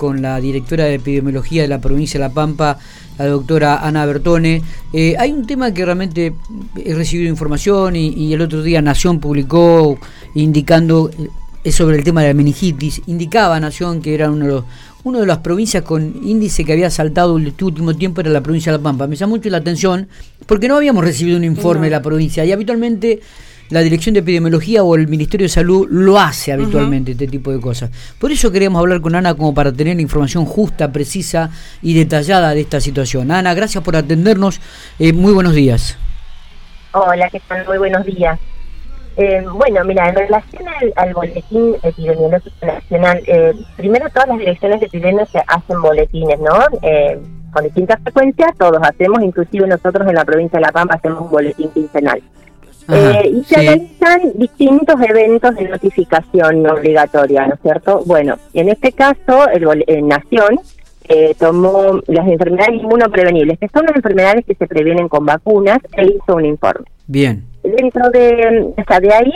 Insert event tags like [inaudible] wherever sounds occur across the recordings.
con la directora de epidemiología de la provincia de La Pampa, la doctora Ana Bertone. Eh, hay un tema que realmente he recibido información y, el otro día Nación publicó indicando eh, sobre el tema de la meningitis. Indicaba Nación que era uno de los una de las provincias con índice que había saltado el este último tiempo era la provincia de La Pampa. Me llama mucho la atención porque no habíamos recibido un informe de la provincia y habitualmente la Dirección de Epidemiología o el Ministerio de Salud lo hace habitualmente, este tipo de cosas. Por eso queríamos hablar con Ana como para tener información justa, precisa y detallada de esta situación. Ana, gracias por atendernos. Eh, muy buenos días. Hola, ¿qué tal? Muy buenos días. Eh, bueno, mira, en relación al, boletín epidemiológico nacional, eh, primero todas las direcciones de epidemias se hacen boletines, ¿no? con distintas frecuencias, todos hacemos, inclusive nosotros en la provincia de La Pampa hacemos un boletín quincenal eh, y se realizan distintos eventos de notificación obligatoria, ¿no es cierto? Bueno, en este caso, el, Nación eh, tomó las enfermedades inmunoprevenibles, que son las enfermedades que se previenen con vacunas, e hizo un informe. Bien. Dentro de, o sea, de ahí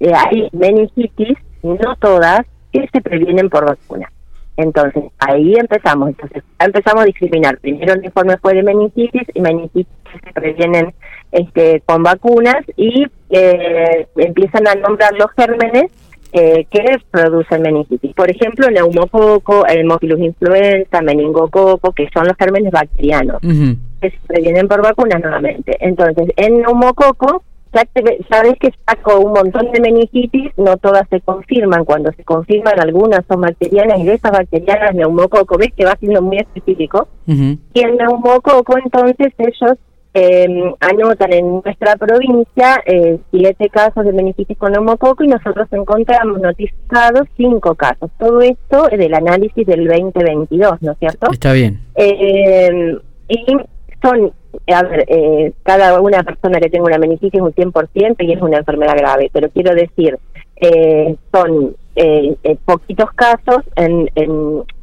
eh, hay meningitis, no todas, que se previenen por vacunas. Entonces, ahí empezamos. Entonces, empezamos a discriminar. Primero el informe fue de meningitis y meningitis se previenen este, con vacunas y eh, empiezan a nombrar los gérmenes eh, que producen meningitis. Por ejemplo, neumococo, hemófilus influenza, meningococo, que son los gérmenes bacterianos, que se previenen por vacunas nuevamente. Entonces, en neumococo ya, sabes que saco un montón de meningitis, no todas se confirman, cuando se confirman algunas son bacterianas y de esas bacterianas neumococo, ves que va siendo muy específico, y el neumococo entonces ellos eh, anotan en nuestra provincia eh, siete casos de meningitis con neumococo y nosotros encontramos notificados cinco casos. Todo esto es del análisis del 2022, ¿no es cierto? Está bien. Eh, y son a ver, eh, cada una persona que tenga una meningitis es un 100% y es una enfermedad grave, pero quiero decir, eh, son eh, poquitos casos, en,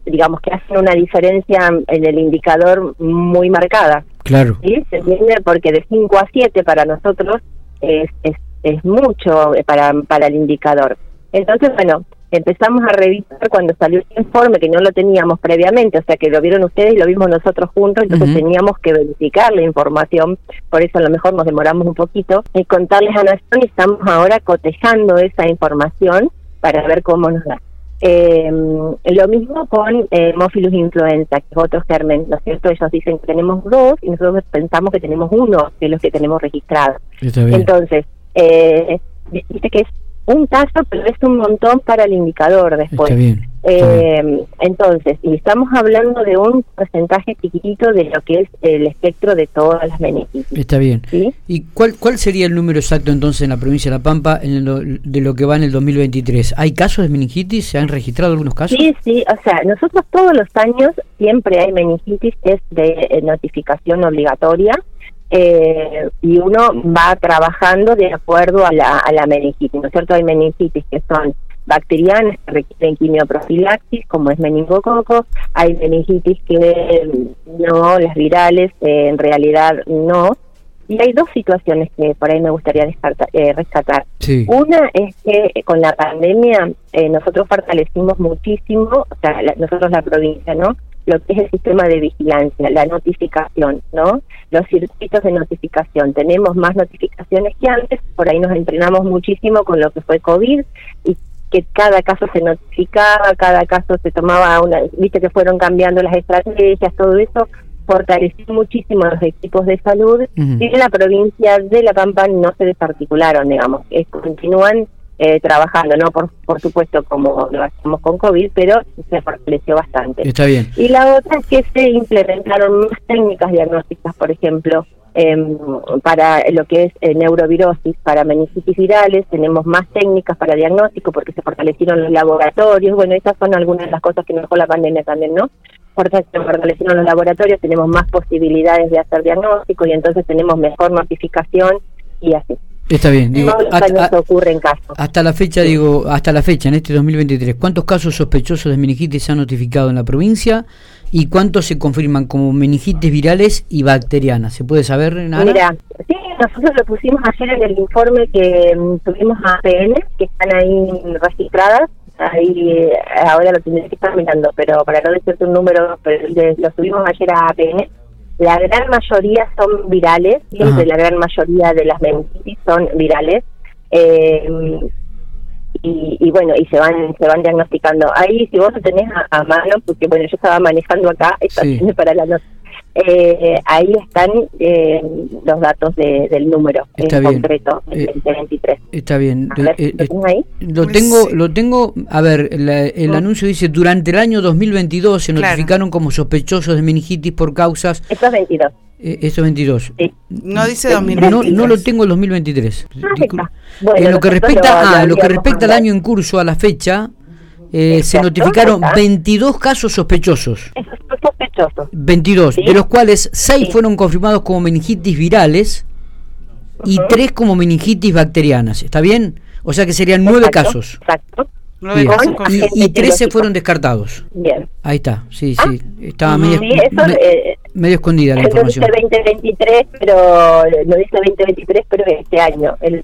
digamos que hacen una diferencia en el indicador muy marcada. Claro. ¿sí? ¿Se entiende? Porque de 5 a 7 para nosotros es, es, es mucho para, para el indicador. Entonces, bueno, empezamos a revisar cuando salió el informe, que no lo teníamos previamente, o sea que lo vieron ustedes y lo vimos nosotros juntos, entonces teníamos que verificar la información, por eso a lo mejor nos demoramos un poquito, y contarles a Nación y estamos ahora cotejando esa información para ver cómo nos da. Eh, lo mismo con eh, influenza, que es otro germen, ¿no es cierto? Ellos dicen que tenemos dos y nosotros pensamos que tenemos uno de los que tenemos registrados. Entonces, eh, dice que es un caso, pero es un montón para el indicador después. Eh, entonces, y estamos hablando de un porcentaje chiquitito de lo que es el espectro de todas las meningitis. Está bien. ¿Y cuál, cuál sería el número exacto entonces en la provincia de La Pampa en de lo que va en el 2023? ¿Hay casos de meningitis? ¿Se han registrado algunos casos? Sí, sí, o sea, nosotros todos los años siempre hay meningitis que es de eh, notificación obligatoria eh, y uno va trabajando de acuerdo a la, a la meningitis, ¿no es cierto? Hay meningitis que son bacterianas que requieren quimioprofilaxis, como es meningococo, hay meningitis que no, las virales eh, en realidad no, y hay dos situaciones que por ahí me gustaría eh, rescatar. Una es que con la pandemia eh, nosotros fortalecimos muchísimo, o sea, nosotros la provincia, ¿no? lo que es el sistema de vigilancia, la notificación, ¿no? Los circuitos de notificación. Tenemos más notificaciones que antes, por ahí nos entrenamos muchísimo con lo que fue COVID y que cada caso se notificaba, cada caso se tomaba una, viste que fueron cambiando las estrategias, todo eso fortaleció muchísimo a los equipos de salud y en la provincia de La Pampa no se desarticularon, digamos, continúan eh, trabajando, no por, por supuesto como lo hacemos con COVID, pero se fortaleció bastante. Está bien. Y la otra es que se implementaron más técnicas diagnósticas, por ejemplo, em, para lo que es eh, neurovirosis, para meningitis virales, tenemos más técnicas para diagnóstico porque se fortalecieron los laboratorios, bueno, esas son algunas de las cosas que nos dejó la pandemia también, ¿no? Porque se fortalecieron los laboratorios, tenemos más posibilidades de hacer diagnóstico y entonces tenemos mejor notificación y así. Está bien, digo, hasta, ocurre en caso. hasta la fecha, digo, hasta la fecha, en este 2023, ¿cuántos casos sospechosos de meningitis se han notificado en la provincia y cuántos se confirman como meningitis virales y bacterianas? ¿Se puede saber, nada? Mira, sí, nosotros lo pusimos ayer en el informe que mm, tuvimos a APN, que están ahí registradas, ahí eh, ahora lo tendré que estar mirando, pero para no decirte un número, pero lo subimos ayer a APN, la gran mayoría son virales, siempre la gran mayoría de las meningitis son virales. Eh, bueno, y se van se van diagnosticando. Ahí, si vos lo tenés a, mano, porque bueno, yo estaba manejando acá, para la noche eh, ahí están eh, los datos del número está en bien. concreto, el 2023. Eh, está bien. Eh, ¿Lo, ahí? lo tengo, lo tengo, a ver, el anuncio dice, durante el año 2022 se notificaron como sospechosos de meningitis por causas... Esto es 22. Eh, eso 22. No dice 2023. No, no lo tengo el 2023. Ah, en lo que respecta, a lo que respecta al año en curso, a la fecha, eh, se notificaron 22 casos sospechosos. sospechosos. 22, de los cuales 6 fueron confirmados como meningitis virales y 3 como meningitis bacterianas. ¿Está bien? O sea que serían 9 casos. Exacto. Y, y, 13 fueron descartados. Bien. Ahí está, sí, sí. Ah. Estaba medio, eh, medio escondida la información. dice 2023, pero no dice 2023, pero este año. El,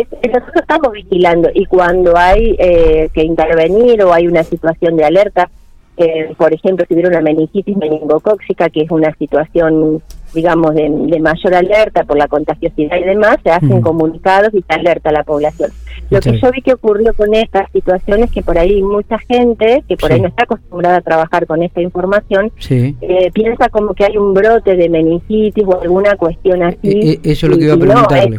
nosotros estamos vigilando y cuando hay eh, que intervenir o hay una situación de alerta, eh, por ejemplo, si hubiera una meningitis meningocóxica, que es una situación, digamos, de, mayor alerta por la contagiosidad y demás, se hacen mm. comunicados y se alerta a la población. Lo que yo vi que ocurrió con estas situaciones, que por ahí mucha gente, que por ahí no está acostumbrada a trabajar con esta información, eh, piensa como que hay un brote de meningitis o alguna cuestión así. eso es lo que iba a preguntarle.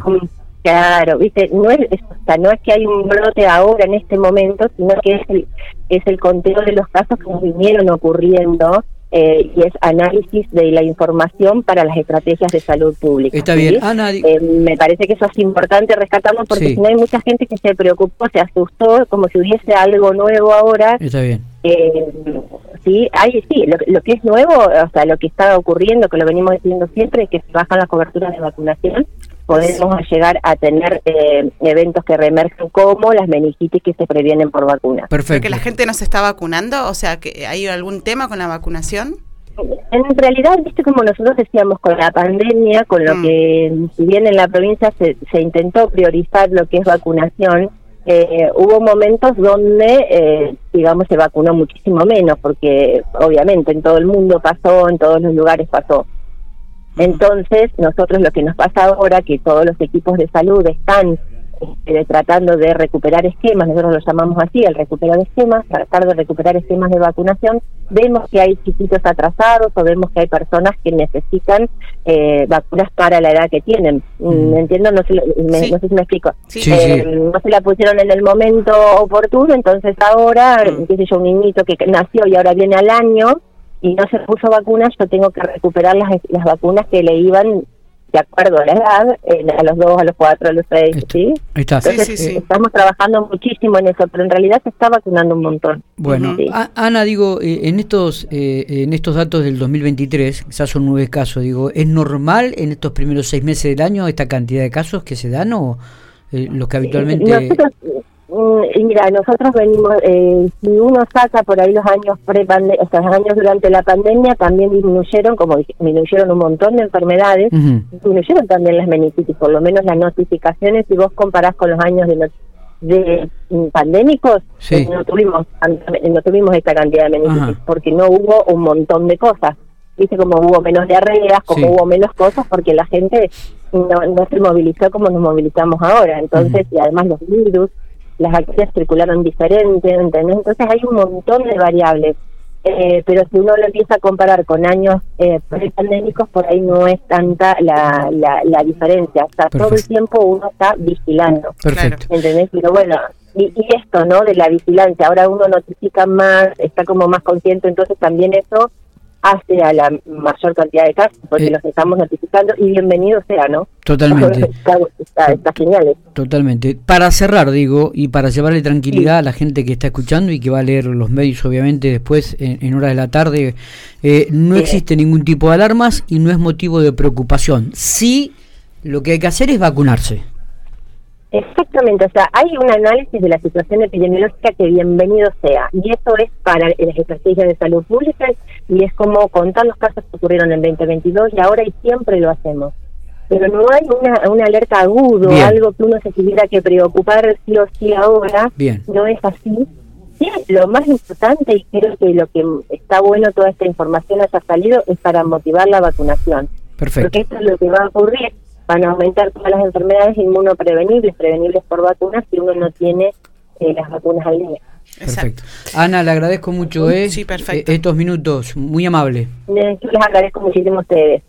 Claro, viste, no es, o no es que hay un brote ahora en este momento, sino que es el, es el conteo de los casos que vinieron ocurriendo eh, y es análisis de la información para las estrategias de salud pública. Está bien, Ana. Eh, me parece que eso es importante rescatarlo porque si no hay mucha gente que se preocupó, se asustó, como si hubiese algo nuevo ahora. Está bien. Eh, sí, hay, sí, lo, lo, que es nuevo, o sea, lo que está ocurriendo, que lo venimos diciendo siempre, es que se bajan las coberturas de vacunación podemos llegar a tener eh, eventos que reemergen como las meningitis que se previenen por vacunas. Perfecto. ¿Que la gente no se está vacunando? O sea, que ¿hay algún tema con la vacunación? En realidad, viste como nosotros decíamos con la pandemia, con lo mm. que, si bien en la provincia se, se intentó priorizar lo que es vacunación, eh, hubo momentos donde, eh, digamos, se vacunó muchísimo menos, porque obviamente en todo el mundo pasó, en todos los lugares pasó. Entonces, nosotros lo que nos pasa ahora, que todos los equipos de salud están este, tratando de recuperar esquemas, nosotros lo llamamos así, el recuperar esquemas, tratar de recuperar esquemas de vacunación, vemos que hay chiquitos atrasados o vemos que hay personas que necesitan eh, vacunas para la edad que tienen. Mm. Entiendo, no sé, no sé si me explico. Eh, no se la pusieron en el momento oportuno, entonces ahora, mm. qué sé yo, un niñito que nació y ahora viene al año, y no se puso vacunas, yo tengo que recuperar las, las vacunas que le iban de acuerdo a la edad, eh, a los dos, a los cuatro, a los seis, ¿sí? está. Entonces, estamos trabajando muchísimo en eso, pero en realidad se está vacunando un montón. Bueno, Ana, digo, eh, en estos eh, en estos datos del 2023, quizás son nueve casos, digo, ¿es normal en estos primeros seis meses del año esta cantidad de casos que se dan o los que habitualmente... Y mira, nosotros venimos, eh, si uno saca por ahí los años pre o sea, los años durante la pandemia, también disminuyeron, como disminuyeron un montón de enfermedades, disminuyeron también las meningitis, por lo menos las notificaciones, si vos comparás con los años de, de mm, pandémicos, eh, no tuvimos no tuvimos esta cantidad de meningitis, porque no hubo un montón de cosas. Dice como hubo menos diarreas, como hubo menos cosas, porque la gente no, no se movilizó como nos movilizamos ahora. Entonces, y además los virus, las bacterias circularon diferente, ¿entendés? Entonces hay un montón de variables. Eh, pero si uno lo empieza a comparar con años eh, pre-pandémicos, por ahí no es tanta la, la, diferencia. O sea, todo el tiempo uno está vigilando. Perfecto. ¿Entendés? Pero bueno, y, y, esto, ¿no? De la vigilancia, ahora uno notifica más, está como más consciente, entonces también eso hace a la mayor cantidad de casos, porque los estamos notificando y bienvenido sea, ¿no? Totalmente. [laughs] está, genial. Totalmente. Para cerrar, digo, y para llevarle tranquilidad a la gente que está escuchando y que va a leer los medios, obviamente, después en, horas de la tarde, eh, no existe ningún tipo de alarmas y no es motivo de preocupación. Sí, lo que hay que hacer es vacunarse. Exactamente, o sea, hay un análisis de la situación epidemiológica que bienvenido sea, y eso es para las estrategias de salud pública y es como contar los casos que ocurrieron en 2022 y ahora y siempre lo hacemos. Pero no hay una, una alerta agudo, algo que uno se tuviera que preocupar sí o sí ahora, Bien. no es así. sí, lo más importante y creo que lo que está bueno toda esta información haya salido es para motivar la vacunación. Perfecto. Porque esto es lo que va a ocurrir. Van a aumentar todas las enfermedades inmunoprevenibles, prevenibles por vacunas, si uno no tiene eh, las vacunas al día. Perfecto. Ana, le agradezco mucho eh, Sí, perfecto. eh, estos minutos, muy amable. Yo les agradezco muchísimo a ustedes.